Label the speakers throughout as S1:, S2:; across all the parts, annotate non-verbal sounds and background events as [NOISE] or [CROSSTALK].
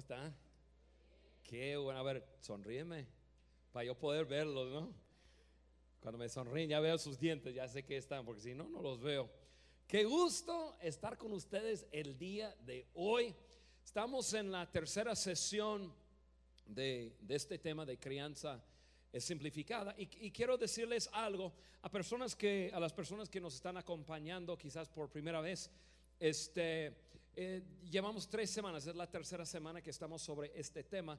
S1: está? Qué bueno, a ver, sonríeme para yo poder verlos, ¿no? Cuando me sonríen ya veo sus dientes, ya sé que están, porque si no, no los veo. Qué gusto estar con ustedes el día de hoy. Estamos en la tercera sesión de, este tema de crianza simplificada y, y, quiero decirles algo a personas que a las personas que nos están acompañando quizás por primera vez este eh, llevamos tres semanas, es la tercera semana que estamos sobre este tema.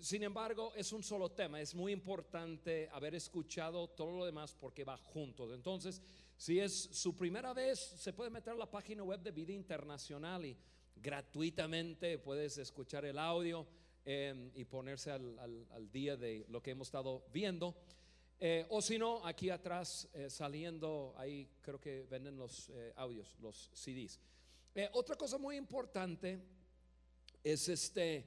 S1: Sin embargo, es un solo tema. Es muy importante haber escuchado todo lo demás porque va juntos. Entonces, si es su primera vez, se puede meter a la página web de Vida Internacional y gratuitamente puedes escuchar el audio em, y ponerse al, día de lo que hemos estado viendo. Eh, o si no, aquí atrás eh, saliendo, ahí creo que venden los audios, los CDs. Eh, otra cosa muy importante es este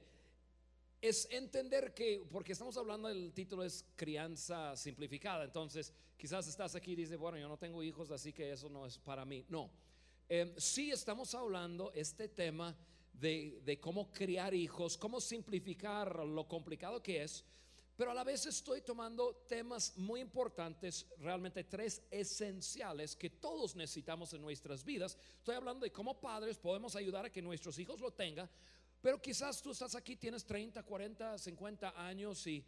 S1: es entender que, porque estamos hablando del título es crianza simplificada, entonces quizás estás aquí y dices, bueno, yo no tengo hijos, así que eso no es para mí. No, eh, sí estamos hablando este tema de, de cómo criar hijos, cómo simplificar lo complicado que es, pero a la vez estoy tomando temas muy importantes, realmente tres esenciales que todos necesitamos en nuestras vidas. Estoy hablando de cómo padres podemos ayudar a que nuestros hijos lo tengan, pero quizás tú estás aquí, tienes 30, 40, 50 años y,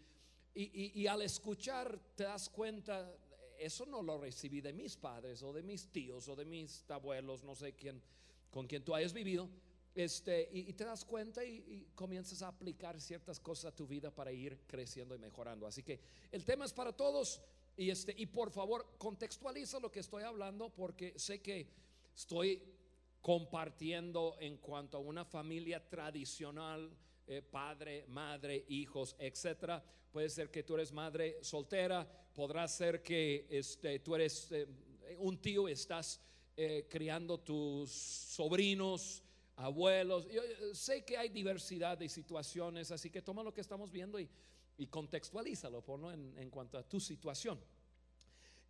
S1: y, al escuchar te das cuenta, eso no lo recibí de mis padres o de mis tíos o de mis abuelos, no sé quién, con quien tú hayas vivido. Este, y, te das cuenta y, comienzas a aplicar ciertas cosas a tu vida para ir creciendo y mejorando. Así que el tema es para todos y, este, y por favor contextualiza lo que estoy hablando porque sé que estoy compartiendo en cuanto a una familia tradicional, eh, padre, madre, hijos, etcétera. Puede ser que tú eres madre soltera, podrá ser que este, tú eres eh, un tío, estás eh, criando tus sobrinos abuelos. Yo sé que hay diversidad de situaciones, así que toma lo que estamos viendo y, y contextualízalo por, en, en, cuanto a tu situación.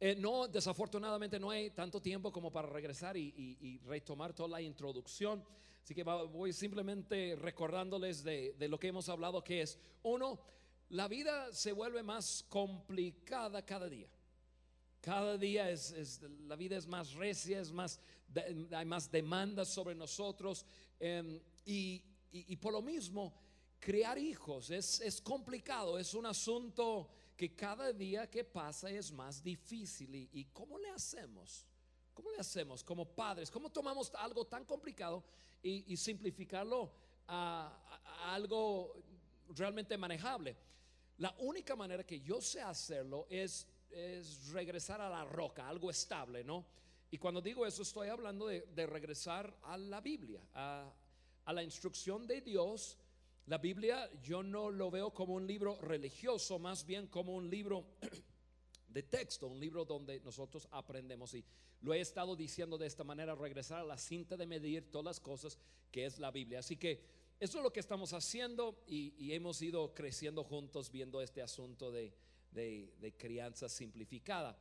S1: Eh, no, desafortunadamente no hay tanto tiempo como para regresar y, y, retomar toda la introducción. Así que voy simplemente recordándoles de, de lo que hemos hablado, que es, uno, la vida se vuelve más complicada cada día. Cada día es, la vida es más recia, es más, hay más demandas sobre nosotros em, y, por lo mismo criar hijos es, es, complicado, es un asunto que cada día que pasa es más difícil. ¿Y, cómo le hacemos? ¿Cómo le hacemos como padres? ¿Cómo tomamos algo tan complicado y, simplificarlo a algo realmente manejable? La única manera que yo sé hacerlo es es regresar a la roca, algo estable, ¿no? Y cuando digo eso estoy hablando de, regresar a la Biblia, a, la instrucción de Dios. La Biblia yo no lo veo como un libro religioso, más bien como un libro [CLEARS THROAT] de texto, un libro donde nosotros aprendemos. Y lo he estado diciendo de esta manera, regresar a la cinta de medir todas las cosas que es la Biblia. Así que eso es lo que estamos haciendo y hemos ido creciendo juntos viendo este asunto de de, crianza simplificada.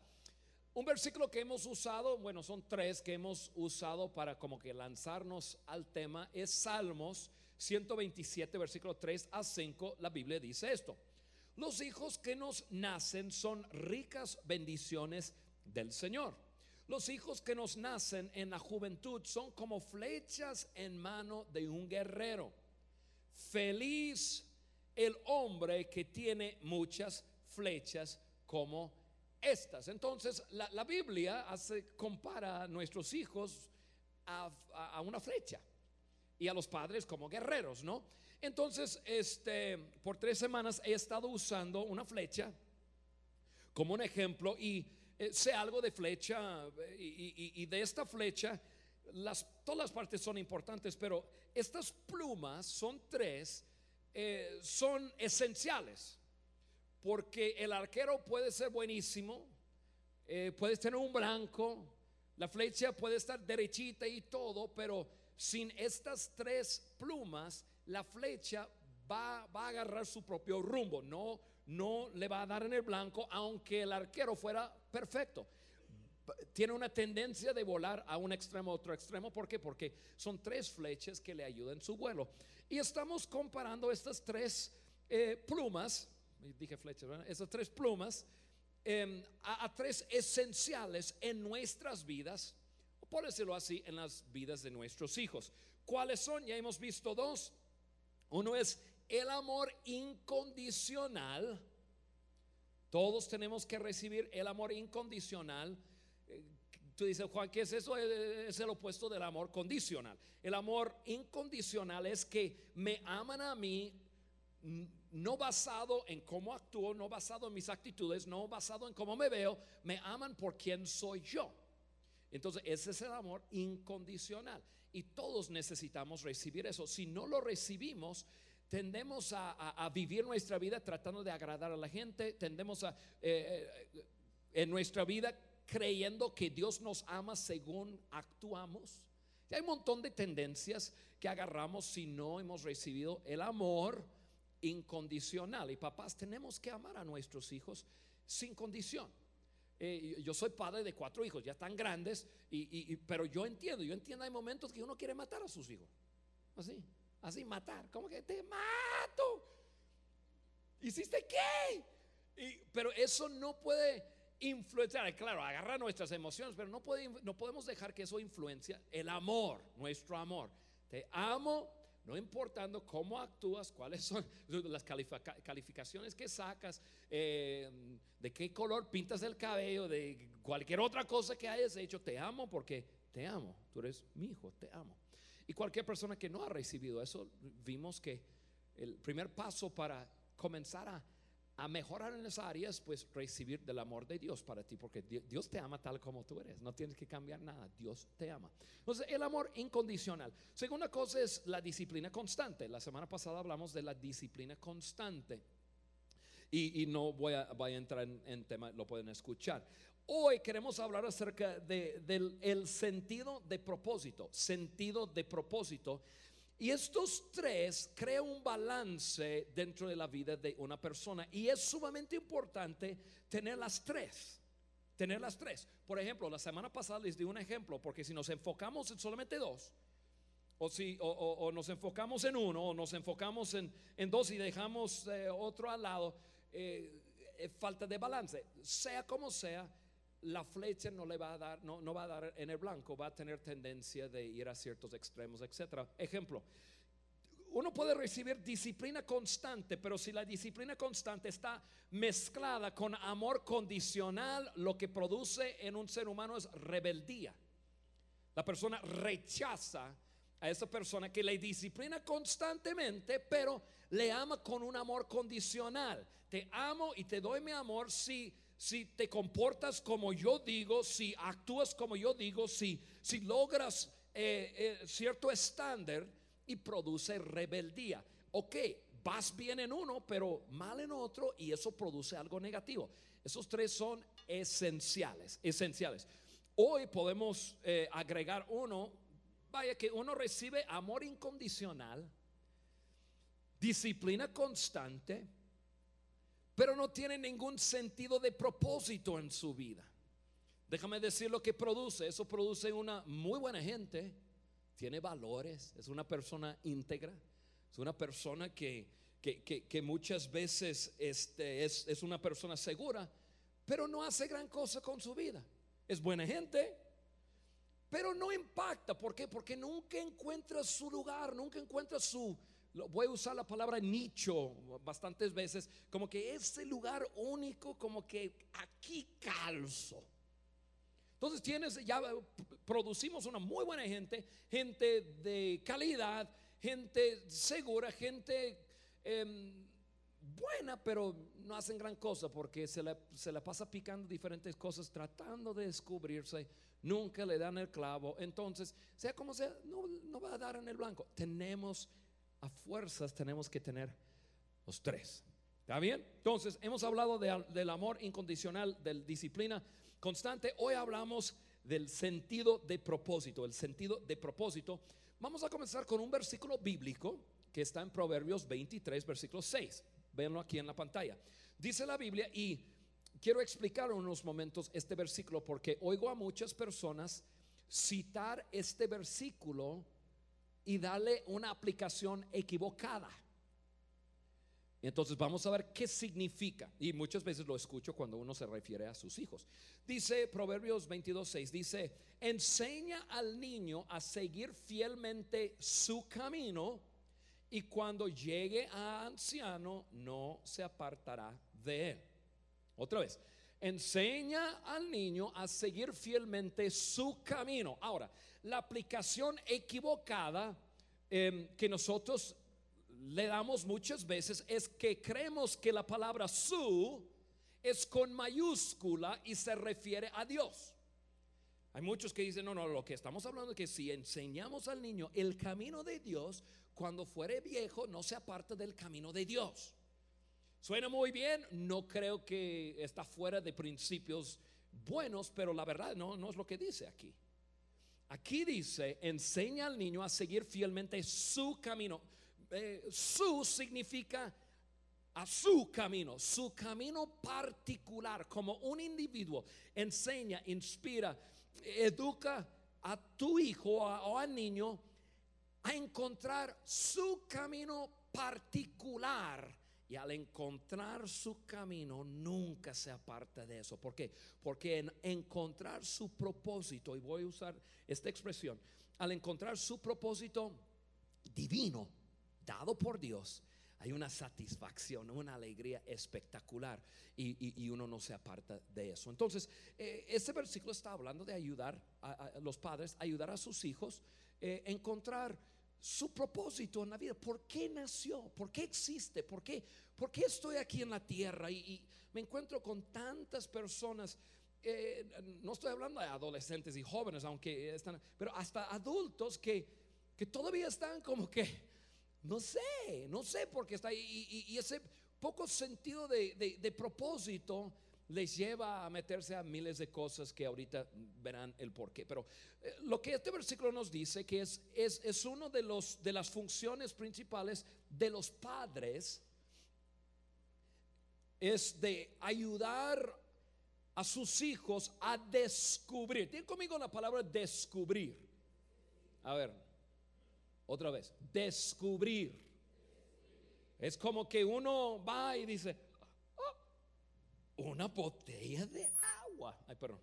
S1: Un versículo que hemos usado, bueno, son tres que hemos usado para como que lanzarnos al tema, es Salmos 127, versículo 3 a 5. La Biblia dice esto. Los hijos que nos nacen son ricas bendiciones del Señor. Los hijos que nos nacen en la juventud son como flechas en mano de un guerrero. Feliz el hombre que tiene muchas flechas como estas. Entonces, la, Biblia hace, compara a nuestros hijos a, una flecha y a los padres como guerreros, ¿no? Entonces, este, por tres semanas he estado usando una flecha como un ejemplo y eh, sé algo de flecha y, de esta flecha, las, todas las partes son importantes, pero estas plumas son tres, eh, son esenciales. Porque el arquero puede ser buenísimo, eh, puedes tener un blanco, la flecha puede estar derechita y todo, pero sin estas tres plumas, la flecha va, a agarrar su propio rumbo. No, no le va a dar en el blanco, aunque el arquero fuera perfecto. tiene una tendencia de volar a un extremo a otro extremo. ¿Por qué? Porque son tres flechas que le ayudan su vuelo. Y estamos comparando estas tres eh, plumas, dije flechas, ¿verdad? Estas tres plumas em, a, tres esenciales en nuestras vidas, por decirlo así, en las vidas de nuestros hijos. ¿Cuáles son? Ya hemos visto dos. Uno es el amor incondicional. Todos tenemos que recibir el amor incondicional. Eh, Tú dices, Juan, ¿qué es eso? Eh, Es el opuesto del amor condicional. El amor incondicional es que me aman a mí, no basado en cómo actúo, no basado en mis actitudes, no basado en cómo me veo, me aman por quien soy yo. Entonces, ese es el amor incondicional. Y todos necesitamos recibir eso. Si no lo recibimos, tendemos a, vivir nuestra vida tratando de agradar a la gente, tendemos a, eh, eh, en nuestra vida creyendo que Dios nos ama según actuamos. Y hay un montón de tendencias que agarramos si no hemos recibido el amor incondicional. Y papás, tenemos que amar a nuestros hijos sin condición. Eh, yo soy padre de cuatro hijos, ya están grandes, y, pero yo entiendo, yo entiendo, hay momentos que uno quiere matar a sus hijos. Así, así, matar. como que te mato? ¿Hiciste qué? Pero eso no puede influenciar, claro, agarra nuestras emociones, pero no, puede, no podemos dejar que eso influencia el amor, nuestro amor. Te amo, no importando cómo actúas, cuáles son [LAUGHS] las califica- calificaciones que sacas, eh, de qué color pintas el cabello, de cualquier otra cosa que hayas hecho, te amo porque te amo, tú eres mi hijo, te amo. Y cualquier persona que no ha recibido eso, vimos que el primer paso para comenzar a, a mejorar en esas áreas, pues recibir del amor de Dios para ti, porque Di- Dios te ama tal como tú eres, no tienes que cambiar nada, Dios te ama. Entonces, el amor incondicional. Segunda cosa es la disciplina constante. La semana pasada hablamos de la disciplina constante. Y, y no voy a, voy a entrar en, tema, lo pueden escuchar. Hoy queremos hablar acerca de- del el sentido de propósito, sentido de propósito. Y estos tres crean un balance dentro de la vida de una persona. Y es sumamente importante tener las tres. Tener las tres. Por ejemplo, la semana pasada les di un ejemplo, porque si nos enfocamos en solamente dos, o, si, o, o- nos enfocamos en uno, o nos enfocamos en, en dos y dejamos eh, otro al lado, eh, eh, falta de balance. Sea como sea, la flecha no le va a dar, no, no va a dar en el blanco, va a tener tendencia de ir a ciertos extremos, etcétera. Ejemplo, uno puede recibir disciplina constante, pero si la disciplina constante está mezclada con amor condicional, lo que produce en un ser humano es rebeldía. La persona rechaza a esa persona que le disciplina constantemente, pero le ama con un amor condicional. Te amo y te doy mi amor si, si te comportas como yo digo, si actúas como yo digo, si, si logras eh, eh, cierto estándar y produce rebeldía. Ok, vas bien en uno, pero mal en otro y eso produce algo negativo. Esos tres son esenciales, esenciales. Hoy podemos eh, agregar uno, vaya que uno recibe amor incondicional, disciplina constante, pero no tiene ningún sentido de propósito en su vida. Déjame decir lo que produce. Eso produce una muy buena gente, tiene valores, es una persona íntegra, es una persona que, que, que- que muchas veces este, es, es una persona segura, pero no hace gran cosa con su vida. Es buena gente, pero no impacta. ¿Por qué? Porque nunca encuentra su lugar, nunca encuentra su, voy a usar la palabra nicho bastantes veces, como que ese lugar único, como que aquí calzo. Entonces tienes, ya producimos una muy buena gente, gente de calidad, gente segura, gente em, buena, pero no hacen gran cosa porque se la, se la pasa picando diferentes cosas, tratando de descubrirse, nunca le dan el clavo. Entonces, sea como sea, no, no va a dar en el blanco. Tenemos, a fuerzas, tenemos que tener los tres. ¿Está bien? Entonces, hemos hablado de- del amor incondicional, del disciplina constante. Hoy hablamos del sentido de propósito, el sentido de propósito. Vamos a comenzar con un versículo bíblico que está en Proverbios 23, versículo 6. Véanlo aquí en la pantalla. Dice la Biblia y quiero explicar unos momentos este versículo porque oigo a muchas personas citar este versículo y darle una aplicación equivocada. Entonces vamos a ver qué significa. Y muchas veces lo escucho cuando uno se refiere a sus hijos. Dice Proverbios 22.6, dice, enseña al niño a seguir fielmente su camino y cuando llegue a anciano no se apartará de él. Otra vez, enseña al niño a seguir fielmente su camino. Ahora, la aplicación equivocada em, que nosotros le damos muchas veces es que creemos que la palabra su es con mayúscula y se refiere a Dios. Hay muchos que dicen, no, no, lo que estamos hablando es que si enseñamos al niño el camino de Dios, cuando fuere viejo no se aparta del camino de Dios. Suena muy bien, no creo que está fuera de principios buenos, pero la verdad no, no es lo que dice aquí. Aquí dice, enseña al niño a seguir fielmente su camino. Eh, su significa a su camino, su camino particular, como un individuo. Enseña, inspira, educa a tu hijo o al niño a encontrar su camino particular. Y al encontrar su camino, nunca se aparta de eso. ¿Por qué? Porque en encontrar su propósito, y voy a usar esta expresión, al encontrar su propósito divino, dado por Dios, hay una satisfacción, una alegría espectacular y, uno no se aparta de eso. Entonces, eh, este versículo está hablando de ayudar a, los padres, ayudar a sus hijos, eh, encontrar su propósito en la vida. ¿Por qué nació? ¿Por qué existe? ¿Por qué, por qué estoy aquí en la tierra? Y, me encuentro con tantas personas. Eh, no estoy hablando de adolescentes y jóvenes, aunque están, pero hasta adultos que, que todavía están como que no sé, no sé por qué está ahí. Y, ese poco sentido de, propósito les lleva a meterse a miles de cosas que ahorita verán el porqué. Pero eh, lo que este versículo nos dice que es, es, es uno de, los, de las funciones principales de los padres, es de ayudar a sus hijos a descubrir. Tienen conmigo la palabra descubrir. A ver, otra vez, descubrir. Es como que uno va y dice, una botella de agua. Ay, perdón.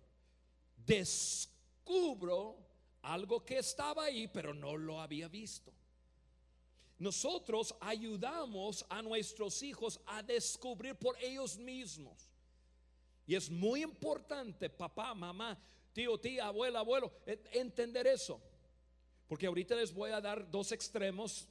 S1: Descubro algo que estaba ahí, pero no lo había visto. Nosotros ayudamos a nuestros hijos a descubrir por ellos mismos. Y es muy importante, papá, mamá, tío, tía, abuela, abuelo, entender eso. Porque ahorita les voy a dar dos extremos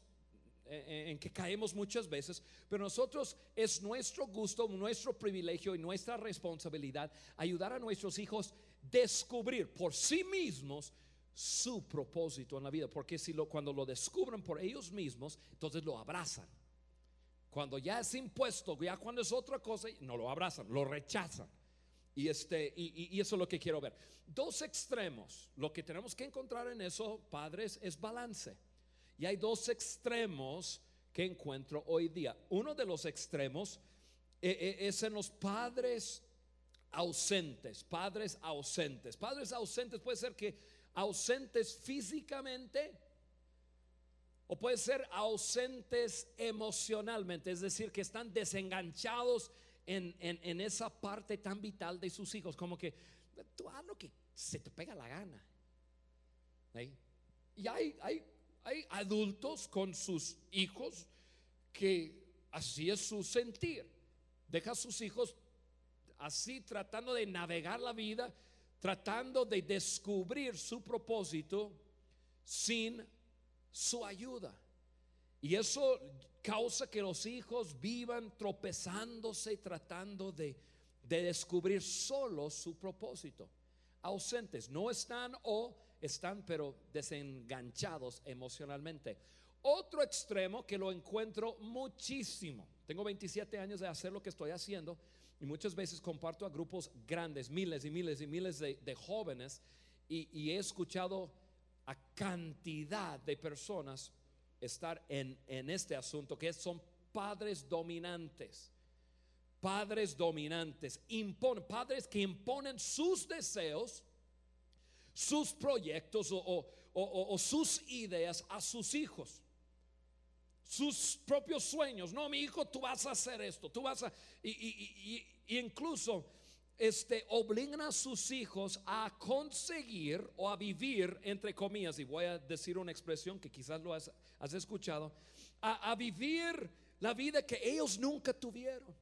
S1: en que caemos muchas veces, pero nosotros es nuestro gusto, nuestro privilegio y nuestra responsabilidad ayudar a nuestros hijos descubrir por sí mismos su propósito en la vida, porque si lo cuando lo descubren por ellos mismos, entonces lo abrazan. Cuando ya es impuesto, ya cuando es otra cosa, no lo abrazan, lo rechazan. Y, este, y, eso es lo que quiero ver. Dos extremos. Lo que tenemos que encontrar en eso, padres, es balance. Y hay dos extremos que encuentro hoy día. Uno de los extremos eh, eh, es en los padres ausentes, padres ausentes. Padres ausentes puede ser que ausentes físicamente o puede ser ausentes emocionalmente, es decir, que están desenganchados en, esa parte tan vital de sus hijos, como que tú haz lo que se te pega la gana. Y hay, hay, hay adultos con sus hijos que así es su sentir. Deja a sus hijos así tratando de navegar la vida, tratando de descubrir su propósito sin su ayuda. Y eso causa que los hijos vivan tropezándose y tratando de, descubrir solo su propósito. Ausentes, no están o están pero desenganchados emocionalmente. Otro extremo que lo encuentro muchísimo. Tengo 27 años de hacer lo que estoy haciendo y muchas veces comparto a grupos grandes, miles y miles y miles de, jóvenes y, he escuchado a cantidad de personas estar en, este asunto, que son padres dominantes. padres dominantes, imponen, padres que imponen sus deseos, sus proyectos o, o sus ideas a sus hijos sus propios sueños. No, mi hijo, tú vas a hacer esto, tú vas a... Y, incluso este, obligan a sus hijos a conseguir o a vivir, entre comillas, y voy a decir una expresión que quizás lo has, escuchado, a, a, vivir la vida que ellos nunca tuvieron.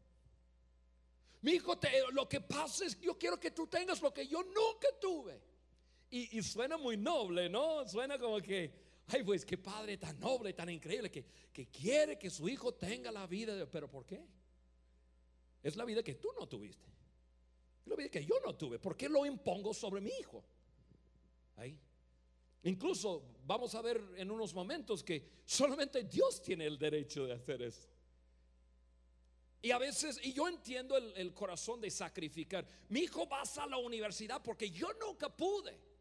S1: Mi hijo, te, lo que pasa es que yo quiero que tú tengas lo que yo nunca tuve. Y, suena muy noble, ¿no? Suena como que, Ay, pues qué padre tan noble, tan increíble, que, que quiere que su hijo tenga la vida. Pero ¿por qué? Es la vida que tú no tuviste. Es la vida que yo no tuve. ¿Por qué lo impongo sobre mi hijo? Ahí. Incluso vamos a ver en unos momentos que solamente Dios tiene el derecho de hacer eso. Y a veces, y yo entiendo el, el corazón de sacrificar. Mi hijo va a la universidad porque yo nunca pude.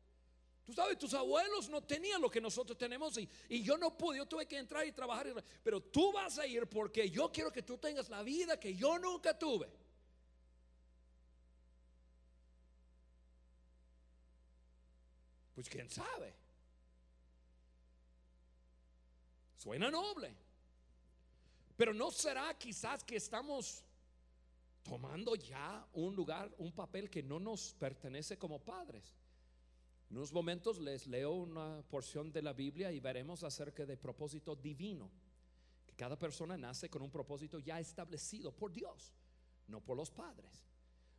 S1: Tú sabes, tus abuelos no tenían lo que nosotros tenemos y, yo no pude, yo tuve que entrar y trabajar. Pero tú vas a ir porque yo quiero que tú tengas la vida que yo nunca tuve. Pues quién sabe. Suena noble. Pero no será quizás que estamos tomando ya un lugar, un papel que no nos pertenece como padres. En unos momentos les leo una porción de la Biblia y veremos acerca de propósito divino. Que cada persona nace con un propósito ya establecido por Dios, no por los padres.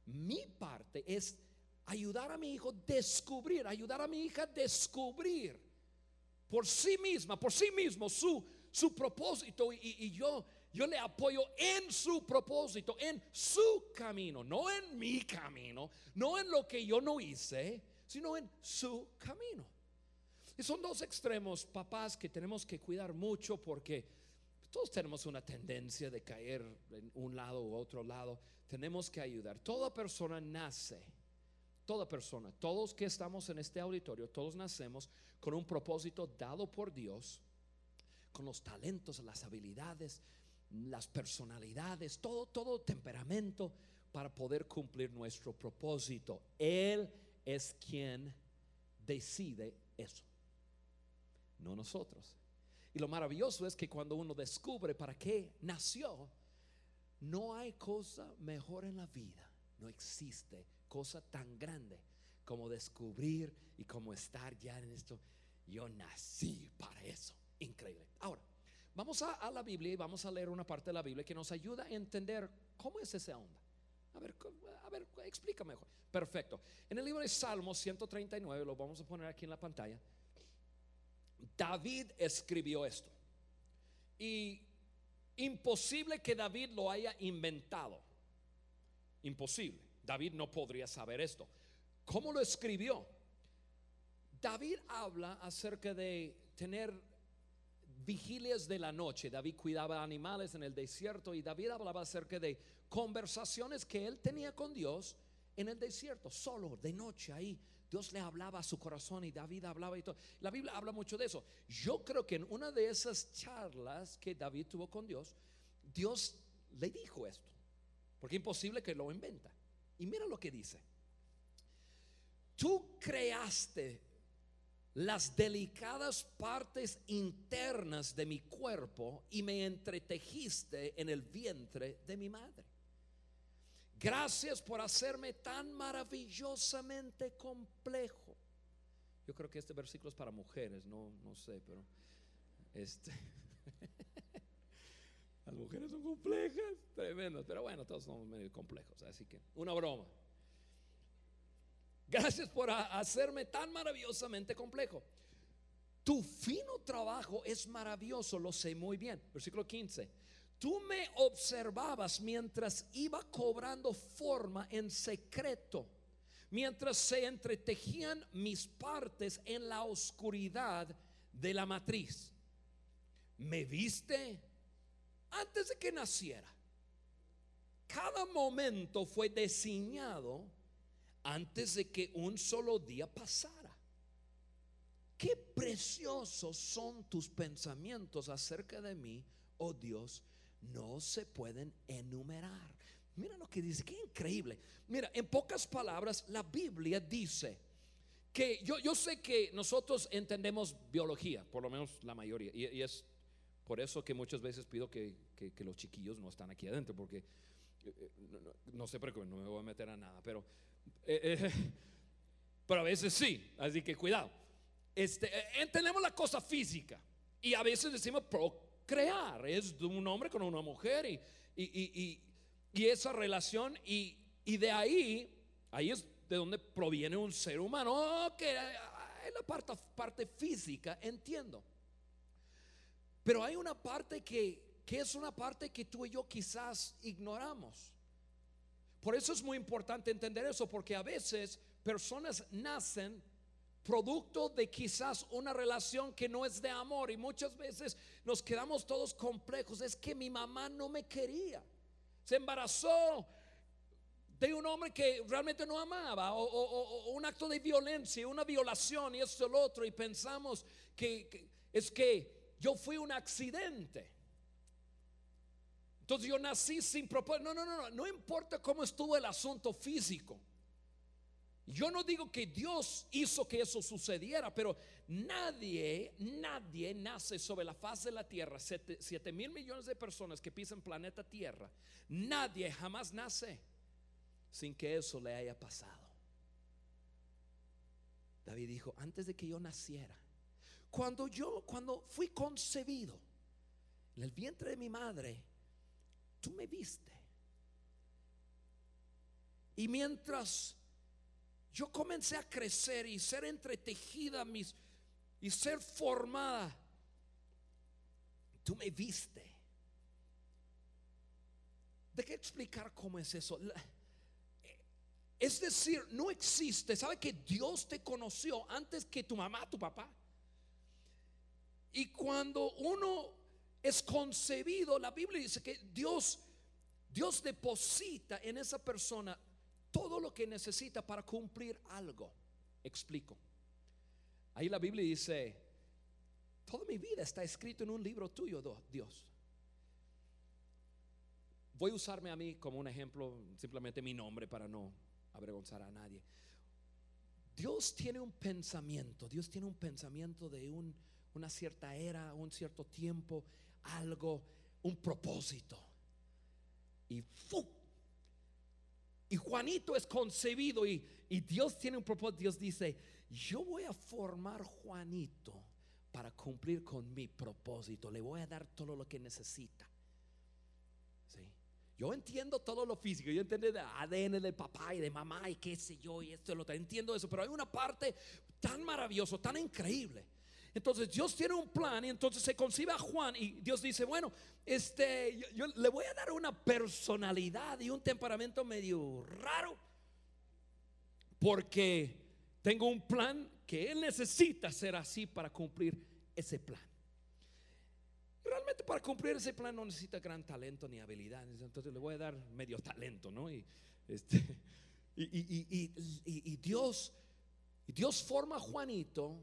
S1: Mi parte es ayudar a mi hijo a descubrir, ayudar a mi hija a descubrir por sí misma, por sí mismo su, su propósito y, y yo yo le apoyo en su propósito, en su camino, no en mi camino, no en lo que yo no hice, sino en su camino. Y son dos extremos, papás, que tenemos que cuidar mucho porque todos tenemos una tendencia de caer en un lado u otro lado. Tenemos que ayudar. Toda persona nace, toda persona, todos que estamos en este auditorio, todos nacemos con un propósito dado por Dios, con los talentos, las habilidades, las personalidades, todo, todo temperamento para poder cumplir nuestro propósito. Él es quien decide eso, no nosotros. Y lo maravilloso es que cuando uno descubre para qué nació, no hay cosa mejor en la vida, no existe cosa tan grande como descubrir y como estar ya en esto. Yo nací para eso, increíble. Ahora, vamos a, la Biblia y vamos a leer una parte de la Biblia que nos ayuda a entender cómo es esa onda. A ver, a ver, explica mejor. Perfecto. En el libro de Salmos 139, lo vamos a poner aquí en la pantalla. David escribió esto. Y imposible que David lo haya inventado. Imposible. David no podría saber esto. ¿Cómo lo escribió? David habla acerca de tener vigilias de la noche. David cuidaba animales en el desierto y David hablaba acerca de conversaciones que él tenía con Dios en el desierto, solo de noche ahí. Dios le hablaba a su corazón y David hablaba y todo. La Biblia habla mucho de eso. Yo creo que en una de esas charlas que David tuvo con Dios, Dios le dijo esto, porque es imposible que lo inventa. Y mira lo que dice. Tú creaste las delicadas partes internas de mi cuerpo y me entretejiste en el vientre de mi madre. Gracias por hacerme tan maravillosamente complejo. Yo creo que este versículo es para mujeres, no, no sé, pero este. [LAUGHS] Las mujeres son complejas, tremendo, pero bueno, todos somos medio complejos, así que una broma. Gracias por hacerme tan maravillosamente complejo. Tu fino trabajo es maravilloso, lo sé muy bien. Versículo 15 tú me observabas mientras iba cobrando forma en secreto, mientras se entretejían mis partes en la oscuridad de la matriz. Me viste antes de que naciera. Cada momento fue diseñado antes de que un solo día pasara. Qué preciosos son tus pensamientos acerca de mí, oh Dios no se pueden enumerar. Mira lo que dice, qué increíble. Mira, en pocas palabras, la Biblia dice que yo, yo sé que nosotros entendemos biología, por lo menos la mayoría, y, es por eso que muchas veces pido que, los chiquillos no están aquí adentro, porque eh, eh, no, sé por qué, no me voy a meter a nada, pero, eh, [LAUGHS] pero a veces sí, así que cuidado. Este, entendemos la cosa física y a veces decimos procrear, es de un hombre con una mujer y, y y esa relación y, de ahí, ahí es de donde proviene un ser humano, que es la parte, parte física, entiendo. Pero hay una parte que, que es una parte que tú y yo quizás ignoramos. Por eso es muy importante entender eso, porque a veces personas nacen producto de quizás una relación que no es de amor y muchas veces nos quedamos todos complejos. Es que mi mamá no me quería se embarazó de un hombre que realmente no amaba, o, un acto de violencia, una violación y esto y lo otro, y pensamos que, es que yo fui un accidente. Entonces yo nací sin propósito. No, no, no, no, no importa cómo estuvo el asunto físico. Yo no digo que Dios hizo que eso sucediera, pero nadie, nadie nace sobre la faz de la tierra, 7 mil millones de personas que pisan planeta Tierra, nadie jamás nace sin que eso le haya pasado. David dijo, antes de que yo naciera, cuando yo, cuando fui concebido en el vientre de mi madre, tú me viste. Y mientras yo comencé a crecer y ser entretejida mis, y ser formada. Tú me viste. ¿De qué explicar cómo es eso? Es decir, no existe. ¿Sabe que Dios te conoció antes que tu mamá, tu papá? Y cuando uno es concebido, la Biblia dice que Dios, Dios deposita en esa persona todo lo que necesita para cumplir algo. Explico. Ahí la Biblia dice, toda mi vida está escrito en un libro tuyo, Dios. Voy a usarme a mí como un ejemplo, simplemente mi nombre para no avergonzar a nadie. Dios tiene un pensamiento, Dios tiene un pensamiento de una cierta era, un cierto tiempo, algo, un propósito. Y ¡fu! Y Juanito es concebido y, Dios tiene un propósito. Dios dice, yo voy a formar Juanito para cumplir con mi propósito. Le voy a dar todo lo que necesita. ¿Sí? Yo entiendo todo lo físico, yo entiendo el ADN del papá y de mamá y qué sé yo y esto y lo otro. Entiendo eso, pero hay una parte tan maravillosa, tan increíble entonces Dios tiene un plan y entonces se concibe a Juan y Dios dice, bueno, este, yo, le voy a dar una personalidad y un temperamento medio raro porque tengo un plan que él necesita ser así para cumplir ese plan. Realmente para cumplir ese plan no necesita gran talento ni habilidad. Entonces le voy a dar medio talento, ¿no? Y, este, [LAUGHS] y, Dios, Dios forma a Juanito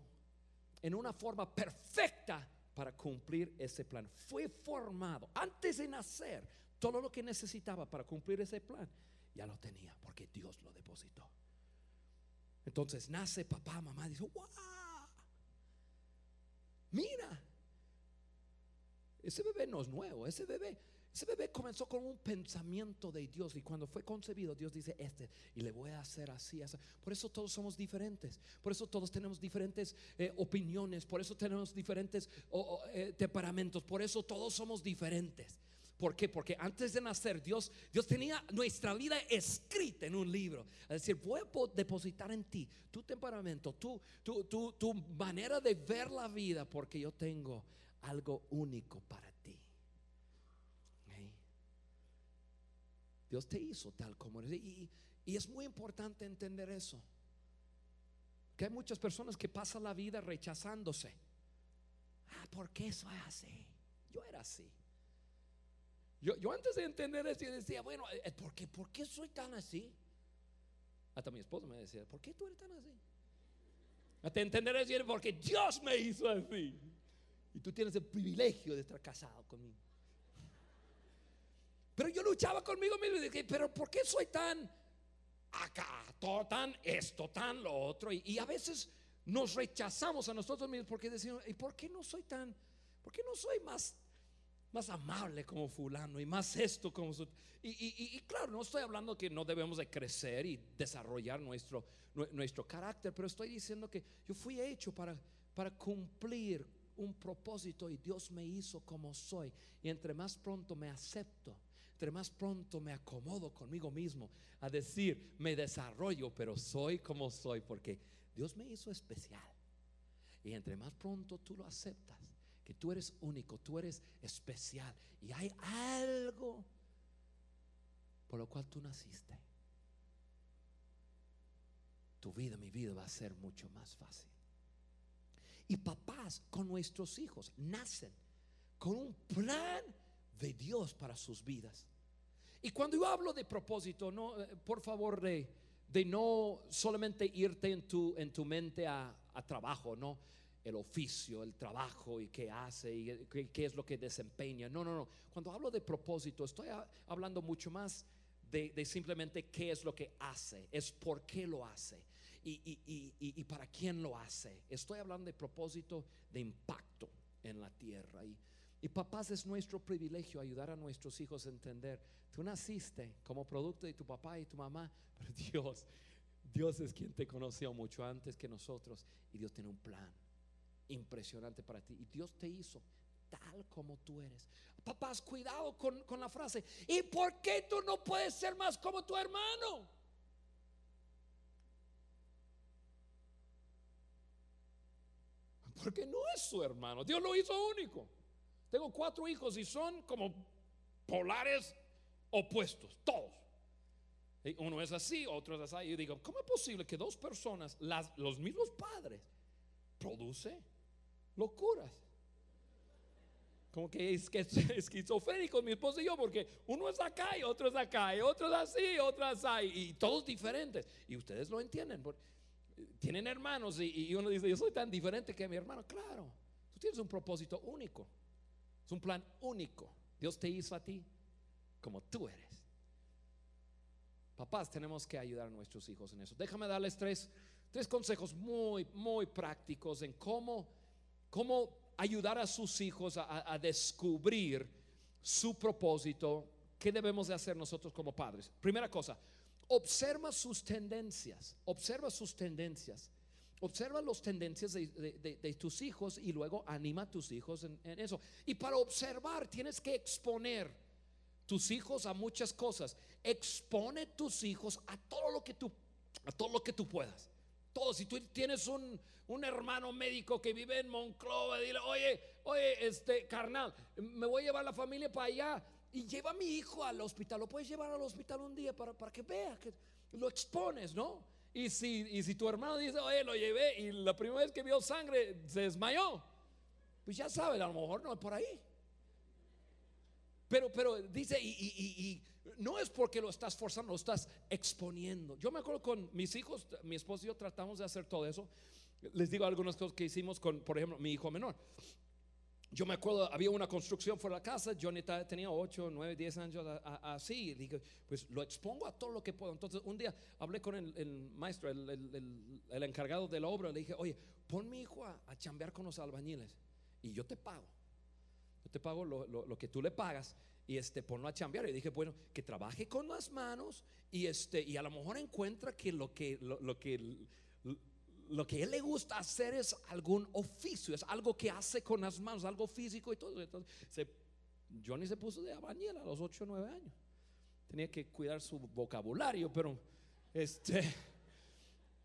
S1: en una forma perfecta para cumplir ese plan. Fue formado antes de nacer. Todo lo que necesitaba para cumplir ese plan ya lo tenía porque Dios lo depositó. Entonces nace papá, mamá, dice, wow, mira, ese bebé no es nuevo, ese bebé ese bebé comenzó con un pensamiento de Dios y cuando fue concebido Dios dice este y le voy a hacer así, así. Por eso todos somos diferentes, por eso todos tenemos diferentes eh, opiniones, por eso tenemos diferentes eh, temperamentos, por eso todos somos diferentes. ¿Por qué? Porque antes de nacer Dios, Dios tenía nuestra vida escrita en un libro. Es decir, voy a depositar en ti tu temperamento, tu, tu, tu, tu manera de ver la vida, porque yo tengo algo único para ti. Dios te hizo tal como eres. Y, es muy importante entender eso. Que hay muchas personas que pasan la vida rechazándose. Ah, ¿por qué soy así? Yo era así. Yo, antes de entender eso, yo decía, bueno, eh, ¿por qué, ¿por qué soy tan así? Hasta mi esposo me decía, ¿por qué tú eres tan así? Hasta entender eso, porque Dios me hizo así. Y tú tienes el privilegio de estar casado conmigo. Pero yo luchaba conmigo mismo y dije, pero ¿por qué soy tan acá, todo tan esto, tan lo otro? Y, y a veces nos rechazamos a nosotros mismos porque decimos, ¿y por qué no soy tan, por qué no soy más más amable como fulano y más esto como su, y, y, claro, no estoy hablando que no debemos de crecer y desarrollar nuestro, nuestro carácter, pero estoy diciendo que yo fui hecho para, para cumplir un propósito y Dios me hizo como soy. Y entre más pronto me acepto, entre más pronto me acomodo conmigo mismo a decir, me desarrollo, pero soy como soy, porque Dios me hizo especial. Y entre más pronto tú lo aceptas, que tú eres único, tú eres especial y hay algo por lo cual tú naciste. Tu vida, mi vida va a ser mucho más fácil. Y papás con nuestros hijos nacen con un plan de Dios para sus vidas. Y cuando yo hablo de propósito, no, eh, por favor, de, de no solamente irte en tu, en tu mente a, a trabajo, no el oficio, el trabajo y qué hace y qué, es lo que desempeña. No, no, no. Cuando hablo de propósito, estoy hablando mucho más de, simplemente qué es lo que hace, es por qué lo hace y, para quién lo hace. Estoy hablando de propósito de impacto en la tierra. Y, y papás es nuestro privilegio ayudar a nuestros hijos a entender, tú naciste como producto de tu papá y tu mamá, [LAUGHS] pero Dios, Dios es quien te conoció mucho antes que nosotros y Dios tiene un plan impresionante para ti. Y Dios te hizo tal como tú eres. Papás, cuidado con, la frase. ¿Y por qué tú no puedes ser más como tu hermano? Porque no es su hermano. Dios lo hizo único. Tengo cuatro hijos y son como polares opuestos, todos. uno es así, otro es así. Y digo, ¿cómo es posible que dos personas, los mismos padres, produce locuras. Como que es que [LAUGHS] mi esposo y yo, porque uno es acá y otro es acá, y otro es así, otro es así, y todos diferentes. Y ustedes lo entienden. tienen hermanos y, uno dice, yo soy tan diferente que mi hermano. Claro, tú tienes un propósito único. Es un plan único. Dios te hizo a ti como tú eres. Papás, tenemos que ayudar a nuestros hijos en eso. Déjame darles tres, tres consejos muy, muy prácticos en cómo cómo ayudar a sus hijos a, descubrir su propósito, ¿qué debemos de hacer nosotros como padres? Primera cosa, observa sus tendencias, observa sus tendencias. Observa las tendencias de, tus hijos y luego anima a tus hijos en, eso. Y para observar tienes que exponer tus hijos a muchas cosas. Expone tus hijos a todo lo que tú, a todo lo que tú puedas. Todo. Si tú tienes un, un hermano médico que vive en Monclova, dile, oye, oye, este carnal, me voy a llevar la familia para allá y lleva a mi hijo al hospital. Lo puedes llevar al hospital un día para, para que vea que lo expones, ¿no? Y si, y si tu hermano dice, oye, lo llevé y la primera vez que vio sangre se desmayó, pues ya sabes, a lo mejor no es por ahí. Pero, pero dice, y, y, no es porque lo estás forzando, lo estás exponiendo. Yo me acuerdo con mis hijos, mi esposo y yo tratamos de hacer todo eso. Les digo algunas cosas que hicimos con, por ejemplo, mi hijo menor. Yo me acuerdo, había una construcción fuera de la casa, Johnny tenía 8, 9, 10 años así. Dije, pues lo expongo a todo lo que puedo. Entonces, un día hablé con el, maestro, el, encargado de la obra. Le dije, oye, pon mi hijo a, chambear con los albañiles y yo te pago. Yo te pago lo, que tú le pagas y este ponlo a chambear y dije bueno que trabaje con las manos y este y a lo mejor encuentra que lo que lo que lo que él le gusta hacer es algún oficio, es algo que hace con las manos, algo físico y todo. Entonces, Johnny se puso de abañil a los 8 o 9 años. Tenía que cuidar su vocabulario, pero este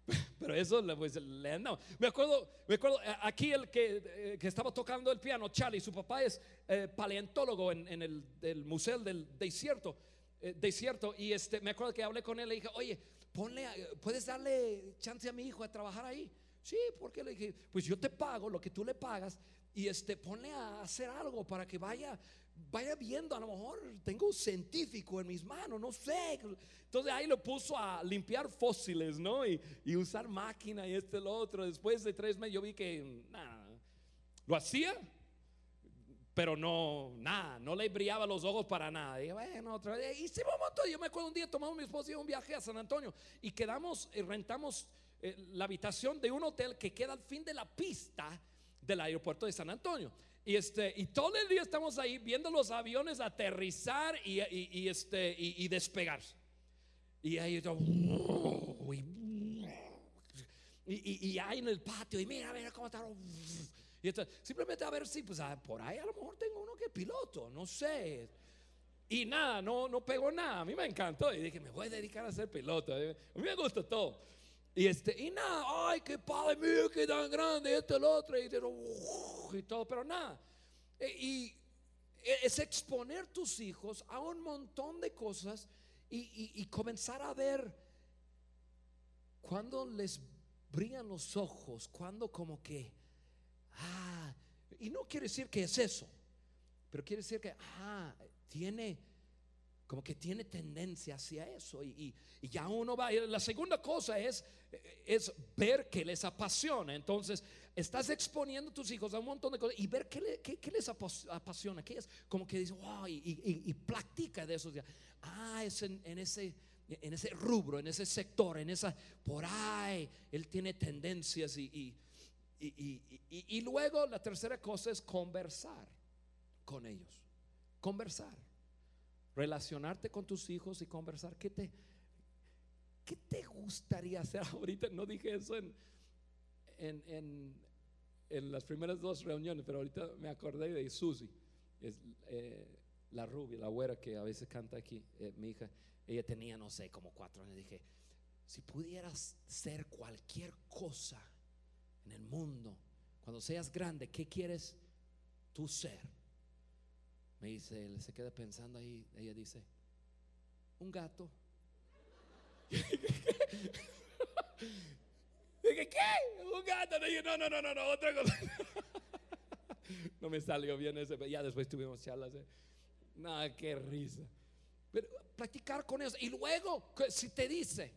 S1: [LAUGHS] pero eso pues, le andaba. Me acuerdo, me acuerdo eh, aquí el que, eh, que, estaba tocando el piano, Charlie, su papá es eh, paleontólogo en, en el, Museo del Desierto. desierto y este, me acuerdo que hablé con él y dije, oye, ponle, ¿puedes darle chance a mi hijo a trabajar ahí? Sí, porque le dije, pues yo te pago lo que tú le pagas y este, ponle a hacer algo para que vaya, vaya viendo, a lo mejor tengo un científico en mis manos, no sé. Entonces ahí lo puso a limpiar fósiles, ¿no? Y, usar máquina y este, lo otro. Después de tres meses yo vi que nada, lo hacía, pero no, nada, no le brillaba los ojos para nada. Y bueno, otra vez, hicimos un montón. Yo me acuerdo un día tomamos mi esposa y un viaje a San Antonio y quedamos, y rentamos eh, la habitación de un hotel que queda al fin de la pista del aeropuerto de San Antonio. Y, este, y todo el día estamos ahí viendo los aviones aterrizar y, y, este, y, despegar. Y ahí y, y, ahí en el patio, y mira, mira cómo está. Y simplemente a ver si, pues ah, por ahí a lo mejor tengo uno que piloto, no sé. Y nada, no, no pegó nada. A mí me encantó. Y dije, me voy a dedicar a ser piloto. A mí me gusta todo. Y, este, y nada, ay, qué padre mío, qué tan grande, esto, el otro. Y, y todo, pero nada. E, y, e, es exponer tus hijos a un montón de cosas y, y comenzar a ver cuando les brillan los ojos, cuando como que Ah, y no quiere decir que es eso, pero quiere decir que, ah, tiene, como que tiene tendencia hacia eso. Y, ya uno va, la segunda cosa es, es ver que les apasiona. Entonces, estás exponiendo a tus hijos a un montón de cosas y ver qué, les apasiona, qué es, como que dice, wow, y, y, practica de eso. Ah, es en, ese en ese rubro, en ese sector, en esa, por ahí, él tiene tendencias y, y, luego la tercera cosa es conversar con ellos. Conversar. Relacionarte con tus hijos y conversar. ¿Qué te, qué te gustaría hacer [LAUGHS] ahorita? No dije eso en, en, en, las primeras dos reuniones, pero ahorita me acordé de Susi, es, eh, la rubia, la güera que a veces canta aquí, eh, mi hija. Ella tenía, no sé, como cuatro años. Dije, si pudieras ser cualquier cosa en el mundo, cuando seas grande, ¿qué quieres tú ser? Me dice, él se queda pensando ahí, ella dice, un gato. [LAUGHS] Dije, ¿qué? ¿Un gato? No, no, no, no, no, otra cosa. [LAUGHS] no me salió bien ese, ya después tuvimos charlas. ¿eh? Nada, qué risa. Pero practicar con ellos. Y luego, si te dice,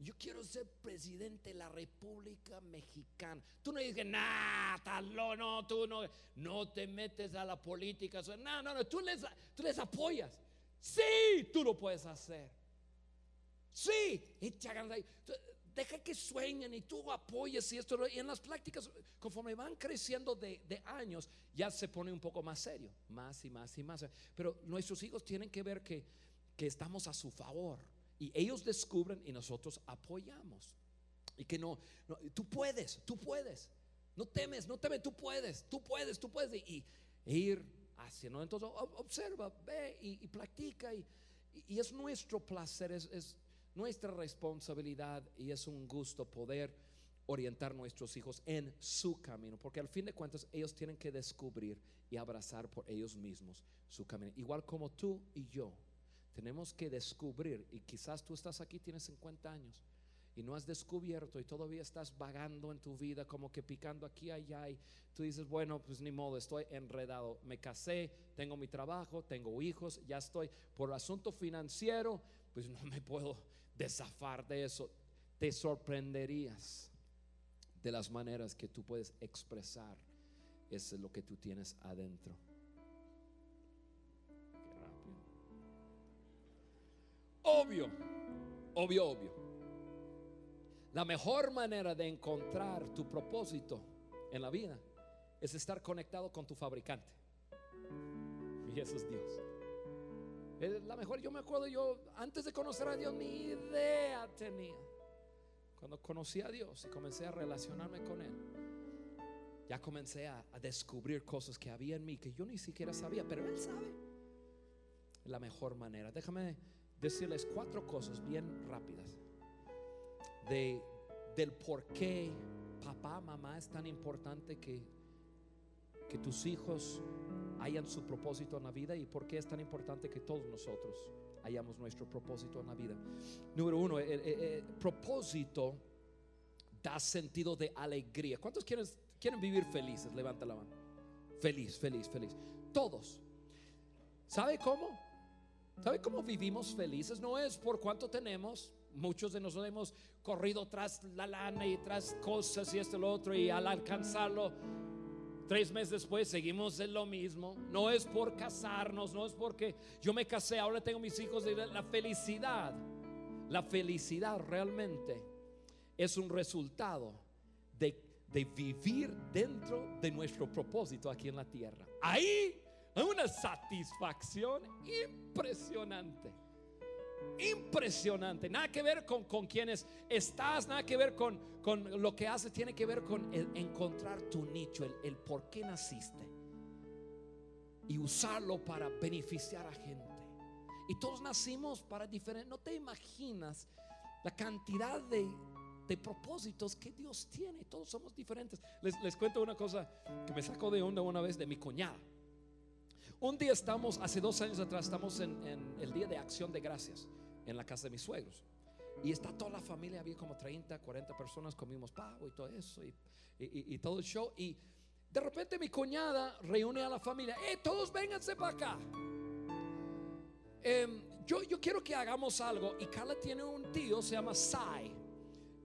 S1: yo quiero ser presidente de la República Mexicana. Tú no dices, nah, talo, no, tú no, no te metes a la política. No, no, no, tú les, tú les apoyas. Sí, tú lo puedes hacer. Sí, Deja que sueñen y tú apoyes y esto. Y en las prácticas, conforme van creciendo de, de años, ya se pone un poco más serio, más y más y más. Pero nuestros hijos tienen que ver que, que estamos a su favor y ellos descubren y nosotros apoyamos. Y que no, tú puedes, tú puedes. No temes, no temes, tú puedes, tú puedes, tú puedes. Y, ir hacia, ¿no? Entonces observa, ve y, practica. Y, y, es nuestro placer, es, es nuestra responsabilidad y es un gusto poder orientar nuestros hijos en su camino, porque al fin de cuentas ellos tienen que descubrir y abrazar por ellos mismos su camino, igual como tú y yo tenemos que descubrir, y quizás tú estás aquí, tienes 50 años y no has descubierto y todavía estás vagando en tu vida como que picando aquí allá y tú dices, bueno, pues ni modo, estoy enredado, me casé, tengo mi trabajo, tengo hijos, ya estoy por asunto financiero, pues no me puedo desafar de eso. Te sorprenderías de las maneras que tú puedes expresar eso es lo que tú tienes adentro. Obvio, obvio, obvio. La mejor manera de encontrar tu propósito en la vida es estar conectado con tu fabricante. Y eso es Dios. Es la mejor, yo me acuerdo, yo antes de conocer a Dios ni idea tenía. Cuando conocí a Dios y comencé a relacionarme con Él, ya comencé a, a descubrir cosas que había en mí que yo ni siquiera sabía, pero Él sabe. La mejor manera. Déjame decirles cuatro cosas bien rápidas de, del por qué papá, mamá es tan importante que, que tus hijos hayan su propósito en la vida y por qué es tan importante que todos nosotros hayamos nuestro propósito en la vida. Número uno, el, propósito da sentido de alegría. ¿Cuántos quieren, quieren vivir felices? Levanta la mano. Feliz, feliz, feliz. Todos. ¿Sabe cómo? ¿Sabe cómo vivimos felices? No es por cuánto tenemos. Muchos de nosotros hemos corrido tras la lana y tras cosas y esto y lo otro y al alcanzarlo Tres meses después seguimos en lo mismo. No es por casarnos, no es porque yo me casé, ahora tengo mis hijos. La felicidad, la felicidad realmente es un resultado de, de vivir dentro de nuestro propósito aquí en la tierra. Ahí una satisfacción impresionante. Impresionante. Nada que ver con, con quienes estás, nada que ver con, con lo que haces, tiene que ver con encontrar tu nicho, el, el por qué naciste. Y usarlo para beneficiar a gente. Y todos nacimos para diferentes. No te imaginas la cantidad de, de propósitos que Dios tiene. Todos somos diferentes. Les, les, cuento una cosa que me sacó de onda una vez de mi cuñada. Un día estamos, hace dos años atrás, estamos en, el Día de Acción de Gracias en la casa de mis suegros. Y está toda la familia, había como 30, 40 personas, comimos pavo y todo eso, y, todo el show. Y de repente mi cuñada reúne a la familia, ¡eh, todos vénganse para acá! Eh, yo, yo quiero que hagamos algo. Y Carla tiene un tío, se llama Sai.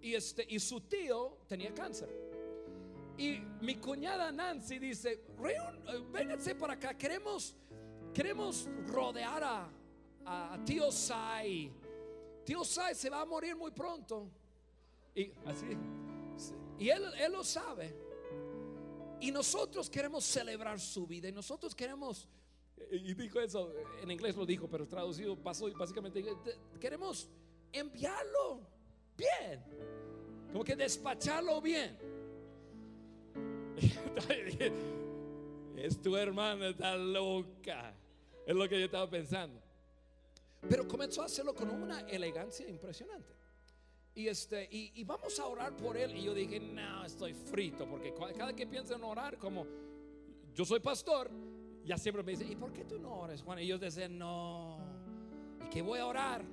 S1: Y, este, y su tío tenía cáncer. Y mi cuñada Nancy dice, vénganse para acá, queremos, queremos rodear a, a, tío Sai. Tío Sai se va a morir muy pronto. Y así, y él, él lo sabe. Y nosotros queremos celebrar su vida. Y nosotros queremos, y dijo eso, en inglés lo dijo, pero traducido pasó básicamente, queremos enviarlo bien. Como que despacharlo bien. [LAUGHS] es tu hermana, está loca. Es lo que yo estaba pensando. Pero comenzó a hacerlo con una elegancia impresionante. Y, este, y, vamos a orar por él. Y yo dije, no, estoy frito. Porque cada que pienso en orar, como yo soy pastor, ya siempre me dice, ¿y por qué tú no oras, Juan? Y ellos dicen, no. ¿Y qué voy a orar?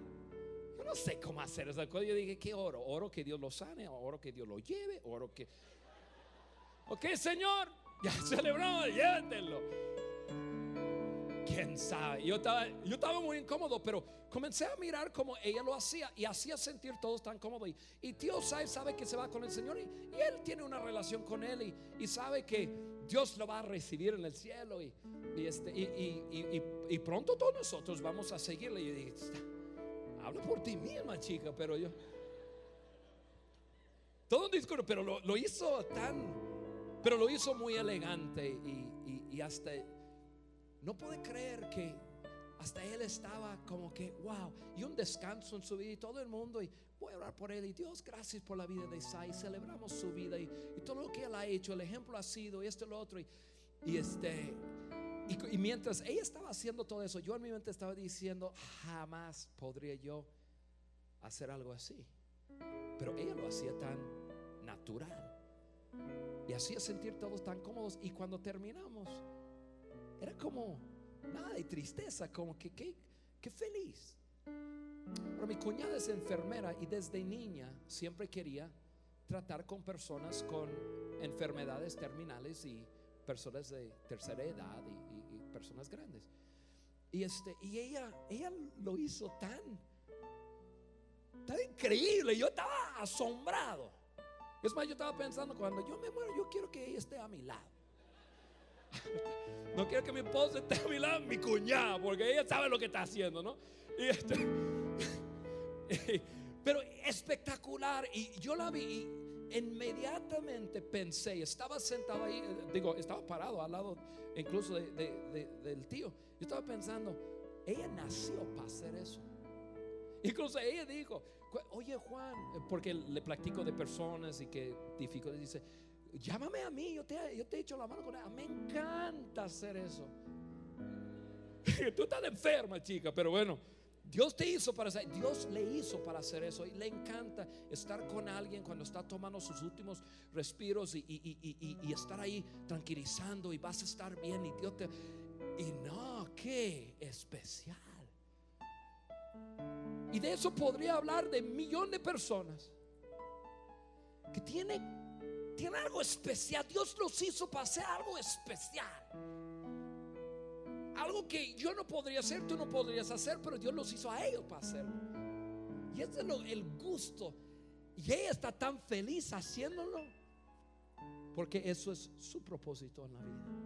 S1: Yo no sé cómo hacer esa cosa. Yo dije, ¿qué oro? Oro que Dios lo sane, oro que Dios lo lleve, oro que Ok, Señor, [LAUGHS] ya celebramos, llévatelo. Quién sabe. Yo estaba, yo estaba muy incómodo, pero comencé a mirar como ella lo hacía y hacía sentir todos tan cómodos. Y, tío Sai sabe que se va con el Señor y, él tiene una relación con él y, sabe que Dios lo va a recibir en el cielo. Y, este, y, pronto todos nosotros vamos a seguirle. Y dije, habla por ti misma, chica, pero yo. Todo un discurso, pero lo, lo hizo tan pero lo hizo muy elegante y, hasta no puede creer que hasta él estaba como que, wow, y un descanso en su vida y todo el mundo. Y voy a orar por él. Y Dios, gracias por la vida de Isai. Celebramos su vida y, todo lo que él ha hecho. El ejemplo ha sido y esto y lo otro. Y, este, y, mientras ella estaba haciendo todo eso, yo en mi mente estaba diciendo, jamás podría yo hacer algo así. Pero ella lo hacía tan natural. Y hacía sentir todos tan cómodos. Y cuando terminamos, era como nada de tristeza, como que qué feliz. Pero mi cuñada es enfermera y desde niña siempre quería tratar con personas con enfermedades terminales y personas de tercera edad y, personas grandes. Y este, y ella, ella lo hizo tan, tan increíble. Yo estaba asombrado. Es más, yo estaba pensando, cuando yo me muero, yo quiero que ella esté a mi lado. [LAUGHS] No quiero que mi esposa esté a mi lado, mi cuñada, porque ella sabe lo que está haciendo, ¿no? Este, [LAUGHS] pero espectacular. Y yo la vi y inmediatamente pensé, estaba sentado ahí, digo, estaba parado al lado incluso del tío. Yo estaba pensando, ella nació para hacer eso. Incluso ella dijo, oye Juan, porque le platico de personas y que dice, llámame a mí, yo te, yo he hecho la mano con ella, me encanta hacer eso. [LAUGHS] Tú estás enferma, chica, pero bueno, Dios te hizo para hacer, Dios le hizo para hacer eso y le encanta estar con alguien cuando está tomando sus últimos respiros y, y estar ahí tranquilizando y vas a estar bien y Dios te... Y no, qué especial. Y de eso podría hablar de millón de personas que tienen, tiene algo especial. Dios los hizo para hacer algo especial. Algo que yo no podría hacer, tú no podrías hacer, pero Dios los hizo a ellos para hacerlo. Y ese es el gusto. Y ella está tan feliz haciéndolo. Porque eso es su propósito en la vida.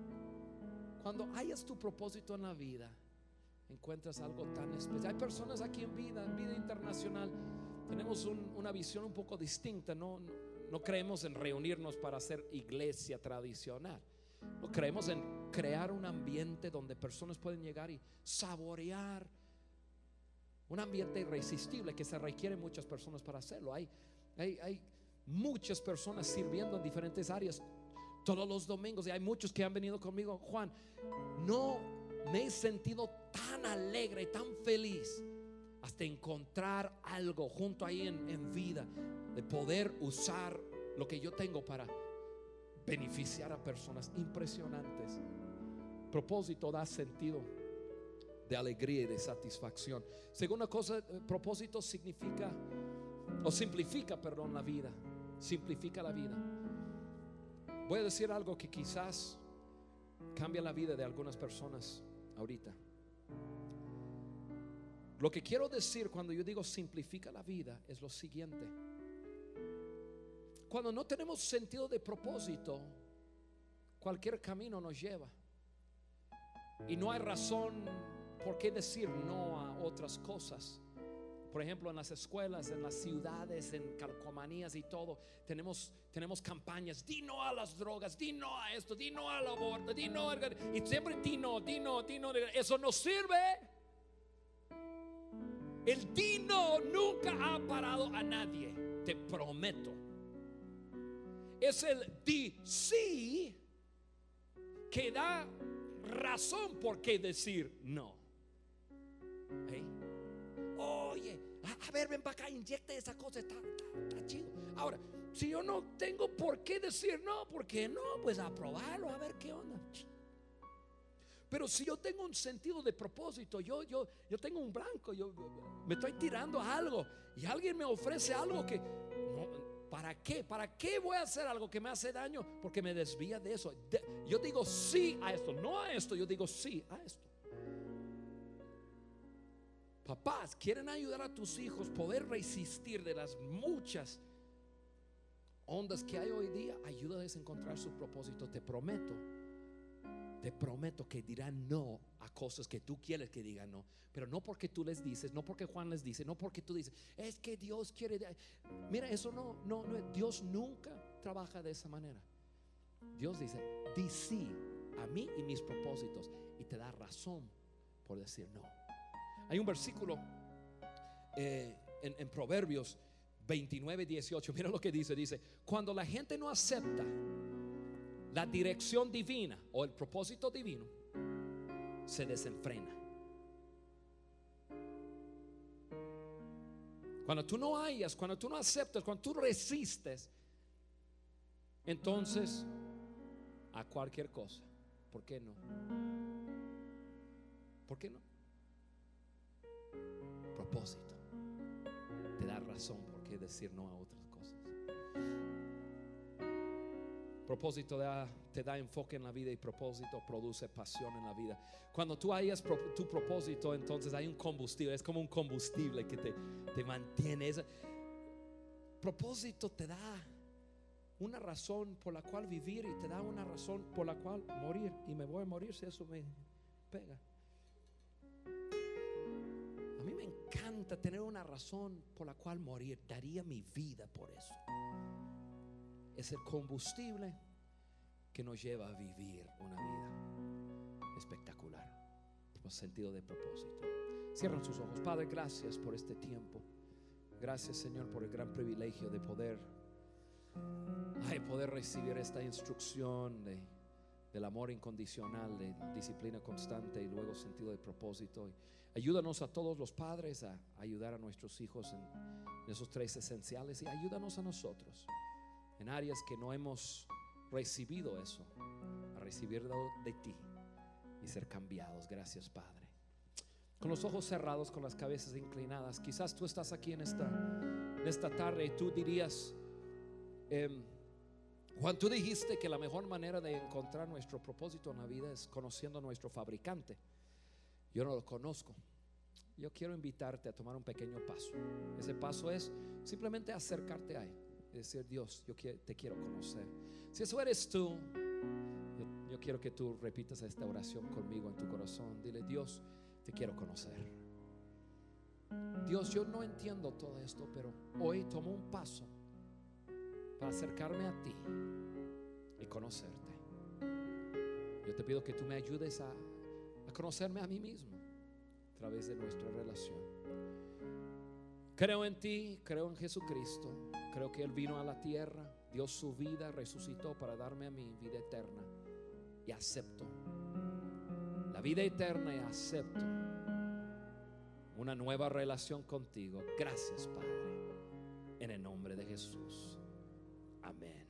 S1: Cuando hayas tu propósito en la vida, encuentras algo tan especial. Hay personas aquí en vida, en vida internacional, tenemos una visión un poco distinta. No, no, no creemos en reunirnos para hacer iglesia tradicional. No creemos en crear un ambiente donde personas pueden llegar y saborear un ambiente irresistible que se requiere muchas personas para hacerlo. Hay, hay, hay muchas personas sirviendo en diferentes áreas todos los domingos y hay muchos que han venido conmigo. Juan, no me he sentido tan alegre tan feliz hasta encontrar algo junto ahí en, en vida, de poder usar lo que yo tengo para beneficiar a personas impresionantes. Propósito da sentido de alegría y de satisfacción. Segunda cosa, eh, propósito significa o simplifica, perdón, la vida. Simplifica la vida. Voy a decir algo que quizás cambia la vida de algunas personas ahorita. Lo que quiero decir cuando yo digo simplifica la vida es lo siguiente. Cuando no tenemos sentido de propósito, cualquier camino nos lleva. Y no hay razón por qué decir no a otras cosas. Por ejemplo, en las escuelas, en las ciudades, en calcomanías y todo, tenemos, tenemos campañas, di no a las drogas, di no a esto, di no al aborto, di no Y siempre di no, di no, di no. Eso no sirve. El di no nunca ha parado a nadie, te prometo. Es el di sí que da razón por qué decir no. Oye, a, ver, ven para acá, inyecta esa cosa, está, chido. Ahora, si yo no tengo por qué decir no, ¿por qué no? Pues a a ver qué onda. Pero si yo tengo un sentido de propósito, yo, yo, yo tengo un blanco, yo me estoy tirando a algo y alguien me ofrece algo que, ¿para qué? ¿Para qué voy a hacer algo que me hace daño? Porque me desvía de eso. yo digo sí a esto, no a esto, yo digo sí a esto. Papás, quieren ayudar a tus hijos poder resistir de las muchas ondas que hay hoy día. Ayúdales a encontrar su propósito. Te prometo, te prometo que dirán no a cosas que tú quieres que digan no. Pero no porque tú les dices, no porque Juan les dice, no porque tú dices, es que Dios quiere. Mira, eso no, no, no. Dios nunca trabaja de esa manera. Dios dice, di sí a mí y mis propósitos. Y te da razón por decir no. Hay un versículo eh, en, Proverbios 29, 18. [LAUGHS] Mira lo que dice. Dice, cuando la gente no acepta la dirección divina o el propósito divino, se desenfrena. Cuando tú no hayas, cuando tú no aceptas, cuando tú resistes, entonces a cualquier cosa. ¿Por qué no? ¿Por qué no? Propósito, te da razón por qué decir no a otras cosas. Propósito te da enfoque en la vida y propósito produce pasión en la vida. Cuando tú hayas tu propósito, entonces hay un combustible, es como un combustible que te, te mantiene. propósito te da una razón por la cual vivir y te da una razón por la cual morir. Y me voy a morir si eso me pega. Encanta tener una razón por la cual morir. Daría mi vida por eso. Es el combustible que nos lleva a vivir una vida espectacular. Con sentido de propósito. Cierran sus ojos. Padre, gracias por este tiempo. Gracias, Señor, por el gran privilegio de poder, poder recibir esta instrucción de, del amor incondicional, de disciplina constante y luego sentido de propósito. Ayúdanos a todos los padres a ayudar a nuestros hijos en, esos tres esenciales y ayúdanos a nosotros en áreas que no hemos recibido eso, a recibirlo de ti y ser cambiados. Gracias, Padre. Con los ojos cerrados, con las cabezas inclinadas, quizás tú estás aquí en esta, en esta tarde y tú dirías, em, Juan, tú dijiste que la mejor manera de encontrar nuestro propósito en la vida es conociendo a nuestro fabricante. Yo no lo conozco. Yo quiero invitarte a tomar un pequeño paso. Ese paso es simplemente acercarte a Él. y decir, Dios, yo te quiero conocer. Si eso eres tú, yo, yo quiero que tú repitas esta oración conmigo en tu corazón. Dile, Dios, te quiero conocer. Dios, yo no entiendo todo esto, pero hoy tomo un paso acercarme a ti y conocerte. Yo te pido que tú me ayudes a, a conocerme a mí mismo a través de nuestra relación. Creo en ti, creo en Jesucristo, creo que Él vino a la tierra, dio su vida, resucitó para darme a mí vida eterna y acepto la vida eterna y acepto una nueva relación contigo. Gracias, Padre, en el nombre de Jesús. Amen.